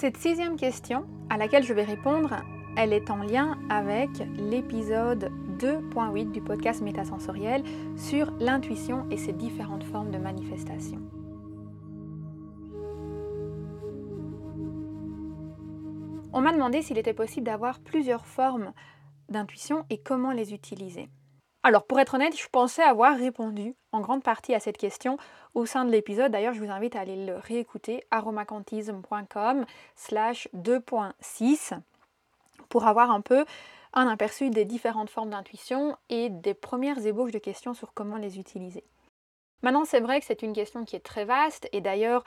Cette sixième question à laquelle je vais répondre, elle est en lien avec l'épisode 2.8 du podcast Métasensoriel sur l'intuition et ses différentes formes de manifestation. On m'a demandé s'il était possible d'avoir plusieurs formes d'intuition et comment les utiliser. Alors pour être honnête, je pensais avoir répondu en grande partie à cette question au sein de l'épisode. D'ailleurs, je vous invite à aller le réécouter aromacantisme.com slash 2.6 pour avoir un peu un aperçu des différentes formes d'intuition et des premières ébauches de questions sur comment les utiliser. Maintenant, c'est vrai que c'est une question qui est très vaste et d'ailleurs,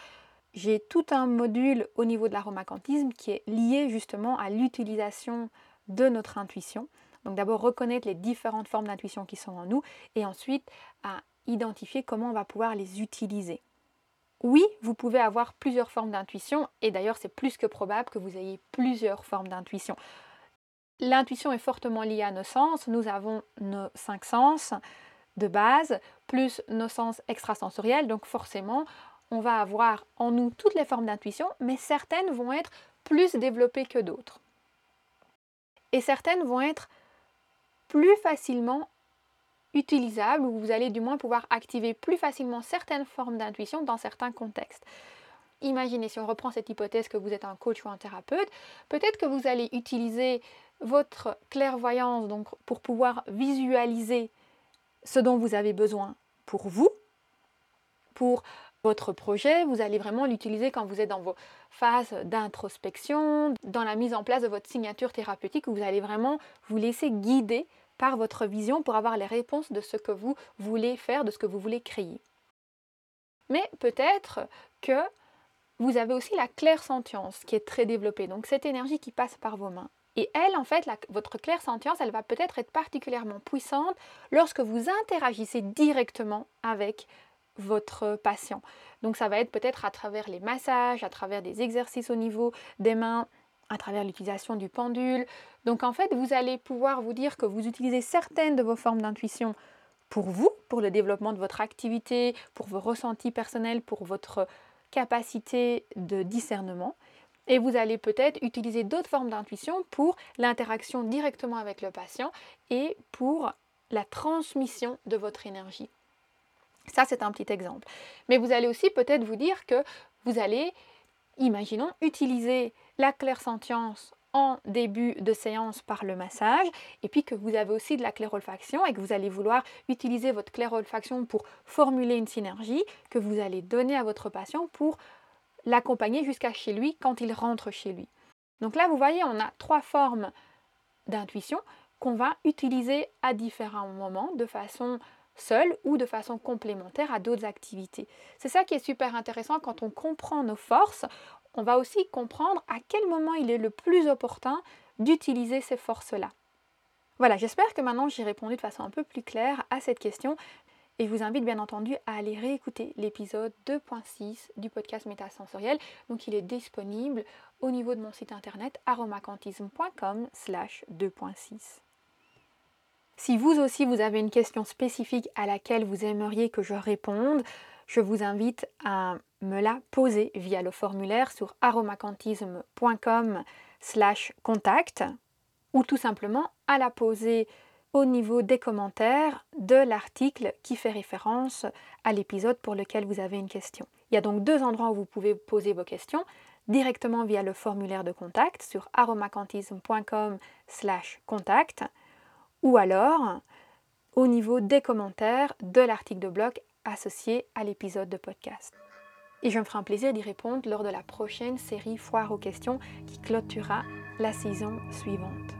j'ai tout un module au niveau de l'aromacantisme qui est lié justement à l'utilisation de notre intuition. Donc d'abord reconnaître les différentes formes d'intuition qui sont en nous et ensuite à identifier comment on va pouvoir les utiliser. Oui, vous pouvez avoir plusieurs formes d'intuition et d'ailleurs c'est plus que probable que vous ayez plusieurs formes d'intuition. L'intuition est fortement liée à nos sens. Nous avons nos cinq sens de base, plus nos sens extrasensoriels. Donc forcément, on va avoir en nous toutes les formes d'intuition, mais certaines vont être plus développées que d'autres. Et certaines vont être plus facilement utilisables, ou vous allez du moins pouvoir activer plus facilement certaines formes d'intuition dans certains contextes. Imaginez, si on reprend cette hypothèse que vous êtes un coach ou un thérapeute, peut-être que vous allez utiliser votre clairvoyance donc, pour pouvoir visualiser ce dont vous avez besoin pour vous, pour votre projet, vous allez vraiment l'utiliser quand vous êtes dans vos phases d'introspection, dans la mise en place de votre signature thérapeutique, où vous allez vraiment vous laisser guider par votre vision pour avoir les réponses de ce que vous voulez faire, de ce que vous voulez créer. Mais peut-être que vous avez aussi la clair-sentience qui est très développée, donc cette énergie qui passe par vos mains. Et elle, en fait, votre clair-sentience, elle va peut-être être particulièrement puissante lorsque vous interagissez directement avec votre patient. Donc ça va être peut-être à travers les massages, à travers des exercices au niveau des mains, à travers l'utilisation du pendule. Donc en fait, vous allez pouvoir vous dire que vous utilisez certaines de vos formes d'intuition pour vous, pour le développement de votre activité, pour vos ressentis personnels, pour votre capacité de discernement. Et vous allez peut-être utiliser d'autres formes d'intuition pour l'interaction directement avec le patient et pour la transmission de votre énergie. Ça, c'est un petit exemple. Mais vous allez aussi peut-être vous dire que vous allez, imaginons, utiliser la clairsentience en début de séance par le massage, et puis que vous avez aussi de la clairolfaction et que vous allez vouloir utiliser votre clairolfaction pour formuler une synergie que vous allez donner à votre patient pour l'accompagner jusqu'à chez lui quand il rentre chez lui. Donc là, vous voyez, on a trois formes d'intuition qu'on va utiliser à différents moments de façon seul ou de façon complémentaire à d'autres activités. C'est ça qui est super intéressant quand on comprend nos forces, on va aussi comprendre à quel moment il est le plus opportun d'utiliser ces forces-là. Voilà, j'espère que maintenant j'ai répondu de façon un peu plus claire à cette question et je vous invite bien entendu à aller réécouter l'épisode 2.6 du podcast Métasensoriel. Donc il est disponible au niveau de mon site internet aromacantisme.com slash 2.6. Si vous aussi vous avez une question spécifique à laquelle vous aimeriez que je réponde, je vous invite à me la poser via le formulaire sur aromacantisme.com slash contact ou tout simplement à la poser au niveau des commentaires de l'article qui fait référence à l'épisode pour lequel vous avez une question. Il y a donc deux endroits où vous pouvez poser vos questions, directement via le formulaire de contact sur aromacantisme.com slash contact ou alors au niveau des commentaires de l'article de blog associé à l'épisode de podcast. Et je me ferai un plaisir d'y répondre lors de la prochaine série Foire aux questions qui clôturera la saison suivante.